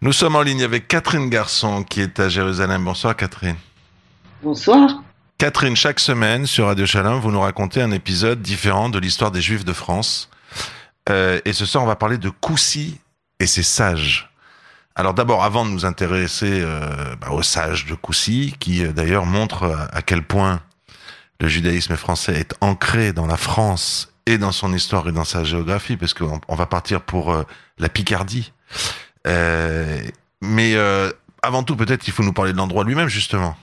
Nous sommes en ligne avec Catherine Garçon qui est à Jérusalem. Bonsoir Catherine. Bonsoir. Catherine, chaque semaine sur Radio Shalom, vous nous racontez un épisode différent de l'histoire des Juifs de France. Euh, et ce soir, on va parler de Coussi et ses sages. Alors d'abord, avant de nous intéresser euh, bah, aux sages de Coussi, qui euh, d'ailleurs montrent à quel point le judaïsme français est ancré dans la France et dans son histoire et dans sa géographie, parce qu'on on va partir pour la Picardie. Euh, mais euh, avant tout, peut-être il faut nous parler de l'endroit lui-même, justement.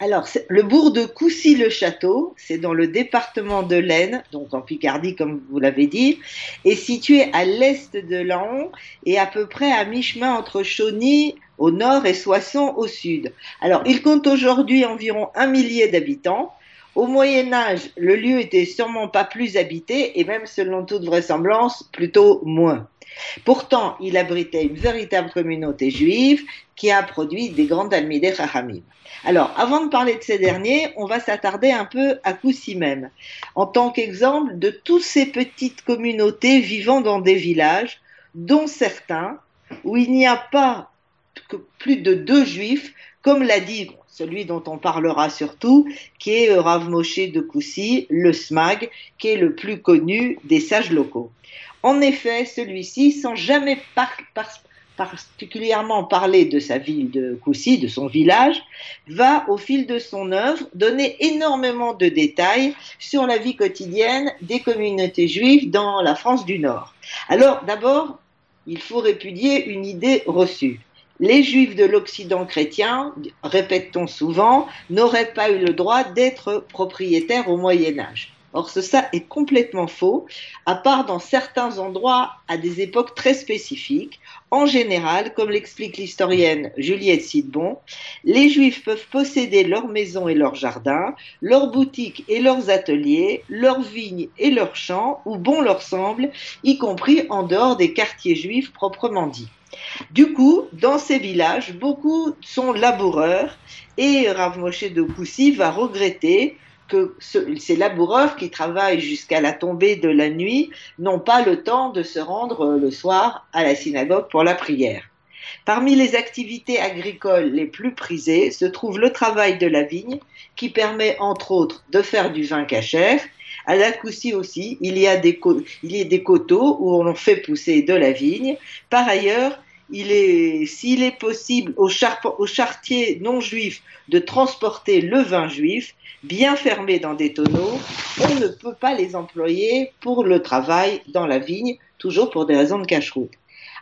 Alors, le bourg de Coucy-le-Château, c'est dans le département de l'Aisne, donc en Picardie, comme vous l'avez dit, est situé à l'est de Laon et à peu près à mi-chemin entre Chauny au nord et Soissons au sud. Alors, il compte aujourd'hui environ un millier d'habitants. Au Moyen Âge, le lieu était sûrement pas plus habité et même selon toute vraisemblance, plutôt moins. Pourtant, il abritait une véritable communauté juive qui a produit des grandes almidés Chachamim. Alors, avant de parler de ces derniers, on va s'attarder un peu à Koussi même, en tant qu'exemple de toutes ces petites communautés vivant dans des villages, dont certains où il n'y a pas plus de deux juifs, comme l'a dit celui dont on parlera surtout, qui est Rav Moshe de Koussi, le SMAG, qui est le plus connu des sages locaux. En effet, celui-ci, sans jamais par, par, particulièrement parler de sa ville de Coucy, de son village, va au fil de son œuvre donner énormément de détails sur la vie quotidienne des communautés juives dans la France du Nord. Alors d'abord, il faut répudier une idée reçue. Les juifs de l'Occident chrétien, répète-t-on souvent, n'auraient pas eu le droit d'être propriétaires au Moyen Âge. Or, ça est complètement faux, à part dans certains endroits à des époques très spécifiques. En général, comme l'explique l'historienne Juliette Sidbon, les Juifs peuvent posséder leurs maisons et leurs jardins, leurs boutiques et leurs ateliers, leurs vignes et leurs champs, où bon leur semble, y compris en dehors des quartiers juifs proprement dits. Du coup, dans ces villages, beaucoup sont laboureurs et Rav Moshe de Koussi va regretter que ces laboureurs qui travaillent jusqu'à la tombée de la nuit n'ont pas le temps de se rendre le soir à la synagogue pour la prière. Parmi les activités agricoles les plus prisées se trouve le travail de la vigne, qui permet entre autres de faire du vin cachère. À la Coussi aussi, il y, a des, il y a des coteaux où on fait pousser de la vigne. Par ailleurs, il est, s'il est possible aux, aux chartiers non juifs de transporter le vin juif, bien fermé dans des tonneaux, on ne peut pas les employer pour le travail dans la vigne, toujours pour des raisons de cache-route.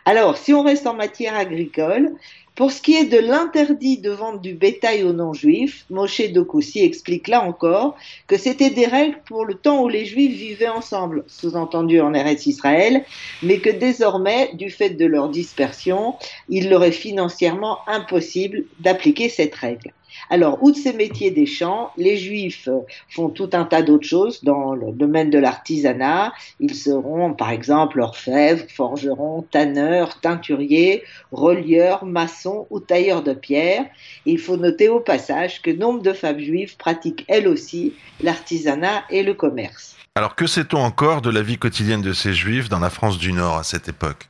Alors, si on reste en matière agricole, pour ce qui est de l'interdit de vente du bétail aux non-juifs, Moshe Dokusi explique là encore que c'était des règles pour le temps où les juifs vivaient ensemble, sous-entendu en Eretz Israël, mais que désormais, du fait de leur dispersion, il leur est financièrement impossible d'appliquer cette règle. Alors, outre ces métiers des champs, les juifs font tout un tas d'autres choses dans le domaine de l'artisanat. Ils seront, par exemple, orfèvres, forgerons, tanneurs, teinturiers, relieurs, maçons ou tailleurs de pierre. il faut noter au passage que nombre de femmes juives pratiquent elles aussi l'artisanat et le commerce. Alors, que sait-on encore de la vie quotidienne de ces juifs dans la France du Nord à cette époque?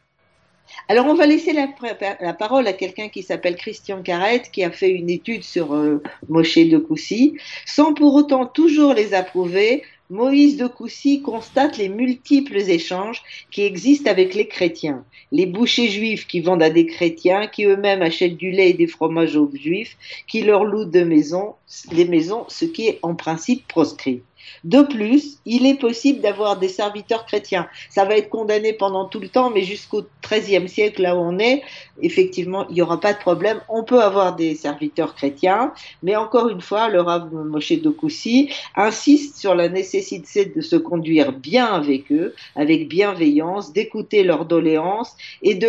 Alors, on va laisser la, parole à quelqu'un qui s'appelle Christian Carrette, qui a fait une étude sur euh, de Coucy. Sans pour autant toujours les approuver, Moïse de Coucy constate les multiples échanges qui existent avec les chrétiens. Les bouchers juifs qui vendent à des chrétiens, qui eux-mêmes achètent du lait et des fromages aux juifs, qui leur louent de maisons, les maisons, ce qui est en principe proscrit. De plus, il est possible d'avoir des serviteurs chrétiens. Ça va être condamné pendant tout le temps, mais jusqu'au XIIIe siècle, là où on est, effectivement, il n'y aura pas de problème. On peut avoir des serviteurs chrétiens, mais encore une fois, le Rav Moshe Dokusi insiste sur la nécessité de se conduire bien avec eux, avec bienveillance, d'écouter leurs doléances et de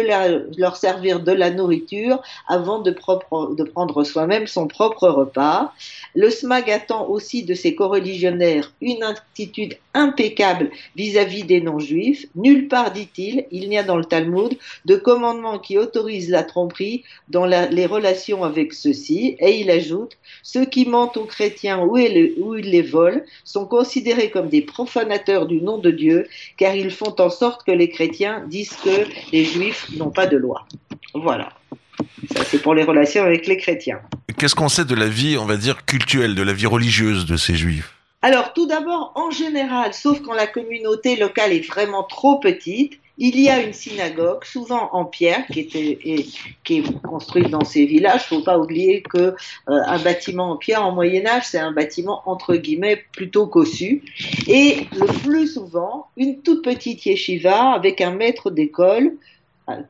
leur servir de la nourriture avant de, de prendre soi-même son propre repas. Le SMAG attend aussi de ses coreligionnaires une attitude impeccable vis-à-vis des non-juifs. Nulle part, dit-il, il n'y a dans le Talmud de commandement qui autorise la tromperie dans les relations avec ceux-ci. Et il ajoute, ceux qui mentent aux chrétiens ou, ils les volent sont considérés comme des profanateurs du nom de Dieu, car ils font en sorte que les chrétiens disent que les juifs n'ont pas de loi. Voilà. Ça, c'est pour les relations avec les chrétiens. Qu'est-ce qu'on sait de la vie, on va dire, cultuelle, de la vie religieuse de ces juifs? Alors, tout d'abord, en général, sauf quand la communauté locale est vraiment trop petite, il y a une synagogue, souvent en pierre, qui, qui est construite dans ces villages. Il ne faut pas oublier que euh, bâtiment en pierre en Moyen Âge, c'est un bâtiment entre guillemets plutôt cossu. Et le plus souvent, une toute petite yeshiva avec un maître d'école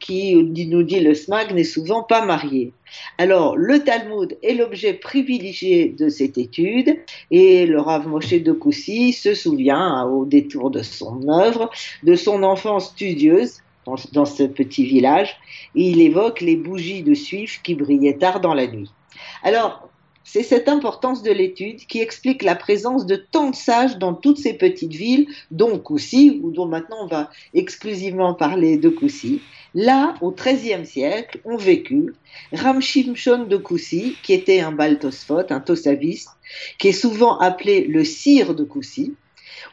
qui nous dit le SMAG n'est souvent pas marié. Alors, le Talmud est l'objet privilégié de cette étude et le Rav Moshe de Koussi se souvient, hein, au détour de son œuvre, de son enfance studieuse dans, dans ce petit village et il évoque les bougies de suif qui brillaient tard dans la nuit. Alors, c'est cette importance de l'étude qui explique la présence de tant de sages dans toutes ces petites villes, dont Koussi, ou dont maintenant on va exclusivement parler de Koussi. Là, au XIIIe siècle, ont vécu Ram Shimshon de Koussi, qui était un baltosphot, un tossaviste, qui est souvent appelé le sire de Koussi,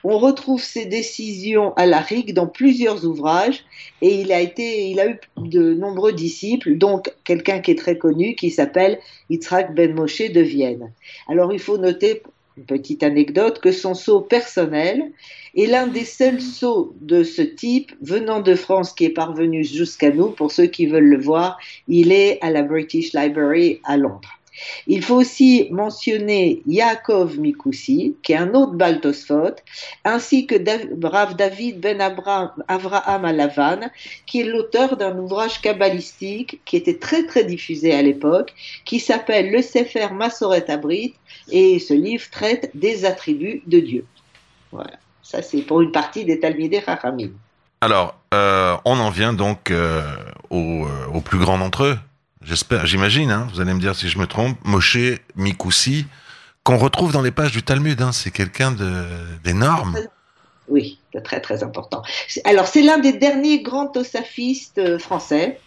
on retrouve ses décisions à la rigue dans plusieurs ouvrages et il a été, il a eu de nombreux disciples, donc quelqu'un qui est très connu qui s'appelle Yitzhak Ben Moshe de Vienne. Alors il faut noter une petite anecdote que son sceau personnel est l'un des seuls sceaux de ce type venant de France qui est parvenu jusqu'à nous. Pour ceux qui veulent le voir, il est à la British Library à Londres. Il faut aussi mentionner Yaakov Mikoussi, qui est un autre Baltosphot, ainsi que Rav David Ben Avraham Alavan, qui est l'auteur d'un ouvrage kabbalistique qui était très très diffusé à l'époque, qui s'appelle Le Sefer Masoret Abrit, et ce livre traite des attributs de Dieu. Voilà, ça c'est pour une partie des Talmidei Chachamim. Alors, euh, on en vient donc euh, euh, au plus grand d'entre eux, j'espère, j'imagine, hein, vous allez me dire si je me trompe, Moshe Mikoussi, qu'on retrouve dans les pages du Talmud. Hein, c'est quelqu'un d'énorme. Oui, de très très important. Alors c'est l'un des derniers grands tosafistes euh, français.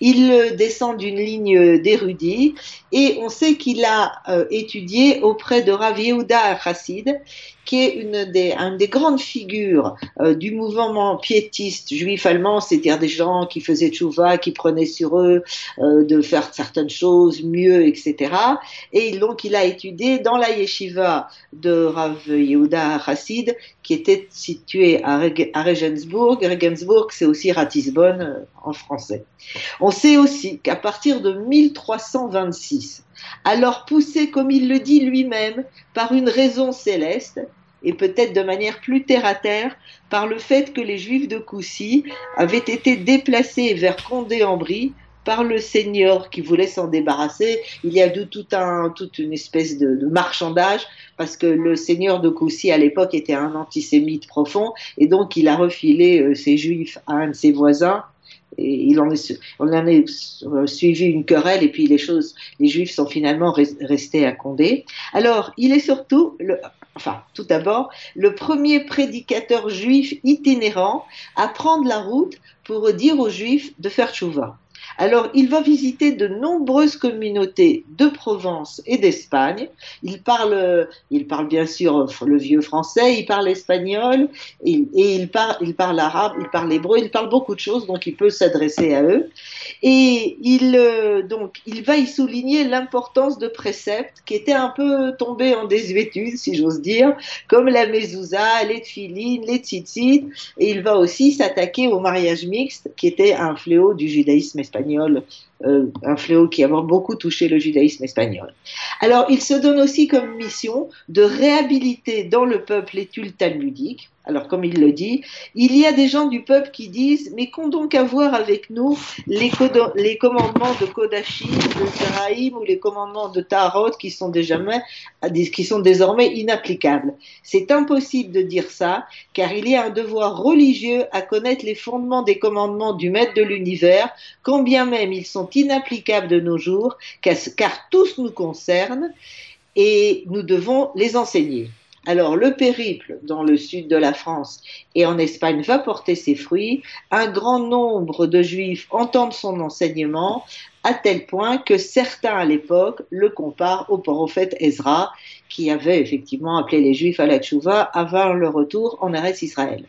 Il euh, descend d'une ligne d'érudits et on sait qu'il a euh, étudié auprès de Rav Yehuda Chassid, qui est une des, des grandes figures euh, du mouvement piétiste juif allemand, c'est-à-dire des gens qui faisaient tchouva, qui prenaient sur eux de faire certaines choses mieux, etc. Et donc il a étudié dans la yeshiva de Rav Yehuda Chassid, qui était située à, Regensburg. Regensburg, c'est aussi Ratisbonne en français. On sait aussi qu'à partir de 1326, alors poussé, comme il le dit lui-même, par une raison céleste, et peut-être de manière plus terre à terre, par le fait que les Juifs de Coucy avaient été déplacés vers Condé-en-Brie par le seigneur qui voulait s'en débarrasser. Il y a de tout un, toute une espèce de, marchandage parce que le seigneur de Coucy à l'époque était un antisémite profond et donc il a refilé euh, ses juifs à un de ses voisins et il en est, on en est suivi une querelle et puis les choses, les Juifs sont finalement restés à Condé. Alors, il est surtout, enfin, tout d'abord, le premier prédicateur juif itinérant à prendre la route pour dire aux Juifs de faire chouva. Alors, il va visiter de nombreuses communautés de Provence et d'Espagne. Il parle, il parle bien sûr le vieux français, il parle espagnol, et, il, parle, il parle arabe, il parle hébreu, il parle beaucoup de choses, donc il peut s'adresser à eux. Et il, euh, donc, il va y souligner l'importance de préceptes qui étaient un peu tombés en désuétude, si j'ose dire, comme la mezouza, les tfilines, les tzitzit, et il va aussi s'attaquer au mariage mixte, qui était un fléau du judaïsme espagnol. Euh, un fléau qui a beaucoup touché le judaïsme espagnol. Alors, il se donne aussi comme mission de réhabiliter dans le peuple l'étude talmudique, alors, comme il le dit, il y a des gens du peuple qui disent Mais qu'ont donc à voir avec nous les, commandements de Kodashim, de Zeraïm ou les commandements de Tarot qui sont, désormais inapplicables? C'est impossible de dire ça, car il y a un devoir religieux à connaître les fondements des commandements du Maître de l'univers, quand bien même ils sont inapplicables de nos jours, car tous nous concernent et nous devons les enseigner. Alors le périple dans le sud de la France et en Espagne va porter ses fruits. Un grand nombre de juifs entendent son enseignement à tel point que certains à l'époque le comparent au prophète Ezra qui avait effectivement appelé les juifs à la tchouva avant le retour en Eretz Israël.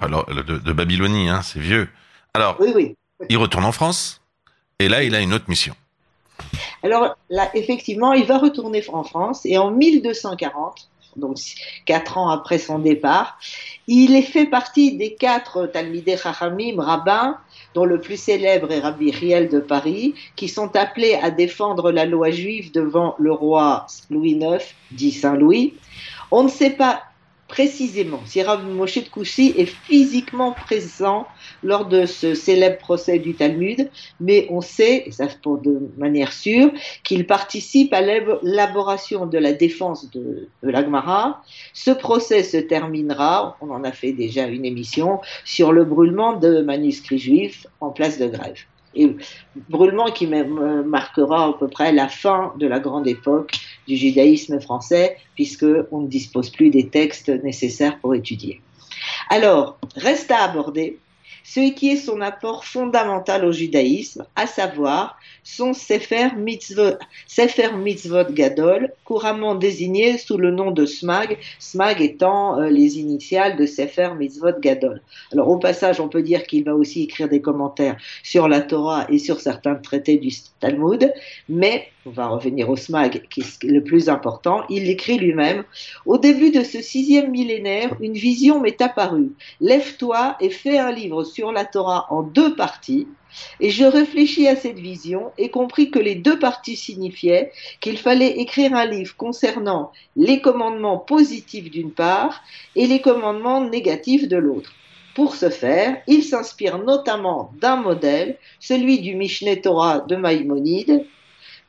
Alors, de, Babylonie, hein, c'est vieux. Alors, oui, oui. il retourne en France Et là, il a une autre mission. Alors là, effectivement, il va retourner en France et en 1240, donc quatre ans après son départ, il est fait partie des quatre Talmidei Chachamim, rabbins, dont le plus célèbre est Rabbi Riel de Paris, qui sont appelés à défendre la loi juive devant le roi Louis IX, dit Saint Louis. On ne sait pas précisément si Rav Moshe de Koussi est physiquement présent lors de ce célèbre procès du Talmud, mais on sait, et ça pour de manière sûre, qu'il participe à l'élaboration de la défense de, de l'Agmara. Ce procès se terminera, on en a fait déjà une émission, sur le brûlement de manuscrits juifs en place de grève et brûlement qui marquera à peu près la fin de la grande époque du judaïsme français, puisqu'on ne dispose plus des textes nécessaires pour étudier. Alors, reste à aborder ce qui est son apport fondamental au judaïsme, à savoir son Sefer Mitzvot, Gadol, couramment désigné sous le nom de Smag, Smag étant euh, les initiales de Sefer Mitzvot Gadol. Alors au passage, on peut dire qu'il va aussi écrire des commentaires sur la Torah et sur certains traités du Talmud, mais on va revenir au Smag, qui est le plus important, il écrit lui-même Au début de ce sixième millénaire, une vision m'est apparue. Lève-toi et fais un livre sur la Torah en deux parties. Et je réfléchis à cette vision et compris que les deux parties signifiaient qu'il fallait écrire un livre concernant les commandements positifs d'une part et les commandements négatifs de l'autre. Pour ce faire, il s'inspire notamment d'un modèle, celui du Mishneh Torah de Maïmonide,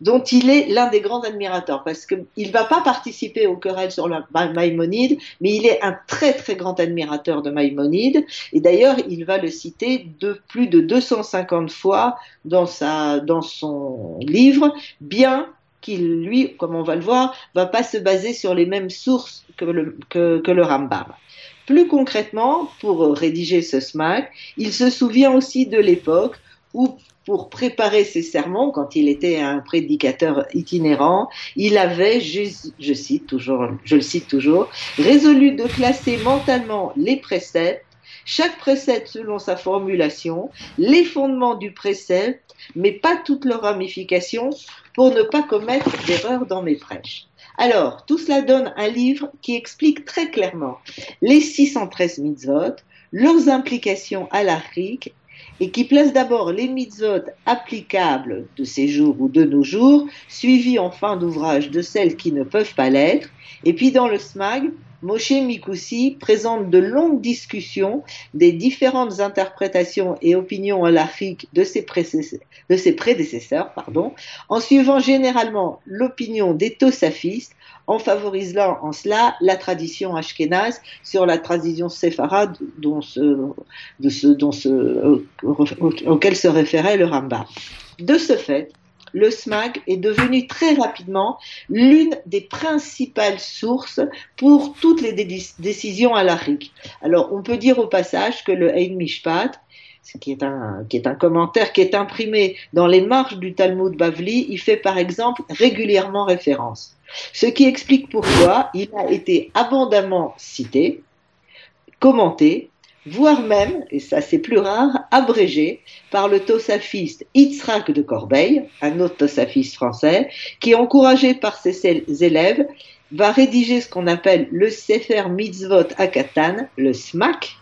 dont il est l'un des grands admirateurs, parce qu'il ne va pas participer aux querelles sur la Maïmonide, mais il est un très très grand admirateur de Maïmonide, et d'ailleurs il va le citer de plus de 250 fois dans, sa, dans son livre, bien qu'il, lui, comme on va le voir, va pas se baser sur les mêmes sources que le, que, que le Rambam. Plus concrètement, pour rédiger ce SMAC, il se souvient aussi de l'époque où pour préparer ses sermons, quand il était un prédicateur itinérant, il avait, je, cite toujours, je le cite toujours, résolu de classer mentalement les préceptes, chaque précepte selon sa formulation, les fondements du précepte, mais pas toutes leurs ramifications, pour ne pas commettre d'erreurs dans mes prêches. Alors, tout cela donne un livre qui explique très clairement les 613 mitzvot, leurs implications à l'Afrique et qui place d'abord les mitzvot applicables de ces jours ou de nos jours, suivis en fin d'ouvrage de celles qui ne peuvent pas l'être, et puis dans le SMAG, Moshe Mikoussi présente de longues discussions des différentes interprétations et opinions halachiques de ses, de ses prédécesseurs, pardon, en suivant généralement l'opinion des Tosafistes, en favorisant en cela la tradition ashkénaze sur la tradition séfarade dont ce, dont ce, euh, auquel se référait le Rambam. De ce fait, le SMAG est devenu très rapidement l'une des principales sources pour toutes les décisions à l'Afrique. Alors, on peut dire au passage que le Ein Mishpat, qui est, un, qui est un commentaire qui est imprimé dans les marges du Talmud Bavli, il fait par exemple régulièrement référence. Ce qui explique pourquoi il a été abondamment cité, commenté, voire même, et ça c'est plus rare, abrégé par le tossafiste Yitzhak de Corbeil, un autre tossafiste français, qui, encouragé par ses élèves, va rédiger ce qu'on appelle le Sefer Mitzvot Akatan, le SMAC,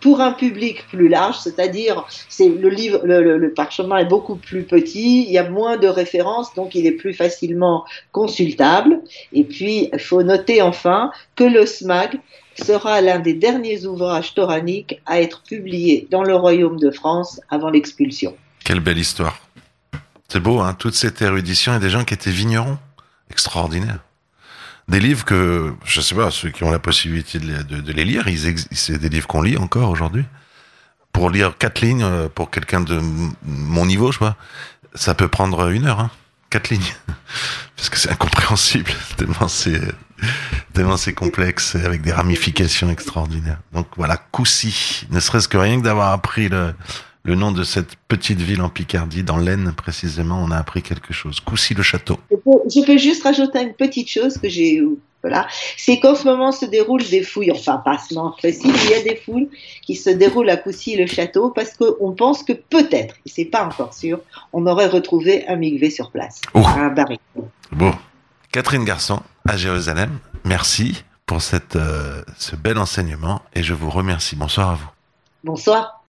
pour un public plus large, c'est-à-dire c'est le livre, le, parchemin est beaucoup plus petit, il y a moins de références, donc il est plus facilement consultable. Et puis, il faut noter enfin que le SMAG sera l'un des derniers ouvrages toraniques à être publié dans le royaume de France avant l'expulsion. Quelle belle histoire. C'est beau, hein, toute cette érudition et des gens qui étaient vignerons. Extraordinaire des livres que, je sais pas, ceux qui ont la possibilité de, les lire, c'est des livres qu'on lit encore aujourd'hui. Pour lire quatre lignes, euh, pour quelqu'un de mon niveau, je vois, ça peut prendre une heure, hein, quatre lignes. Parce que c'est incompréhensible, tellement c'est, Tellement c'est complexe avec des ramifications extraordinaires. Donc voilà, Coucy. Ne serait-ce que rien que d'avoir appris le, nom de cette petite ville en Picardie, dans l'Aisne précisément, on a appris quelque chose. Coucy-le-Château. Je peux juste rajouter une petite chose que j'ai euh, voilà. C'est qu'en ce moment se déroulent des fouilles, enfin pas ce moment précis, mais il y a des fouilles qui se déroulent à Coucy-le-Château parce qu'on pense que peut-être, et c'est pas encore sûr, on aurait retrouvé un MIGV sur place, oh. un baril. Bon. Catherine Garçon, à Jérusalem. Merci pour cette, euh, ce bel enseignement et je vous remercie. Bonsoir à vous. Bonsoir.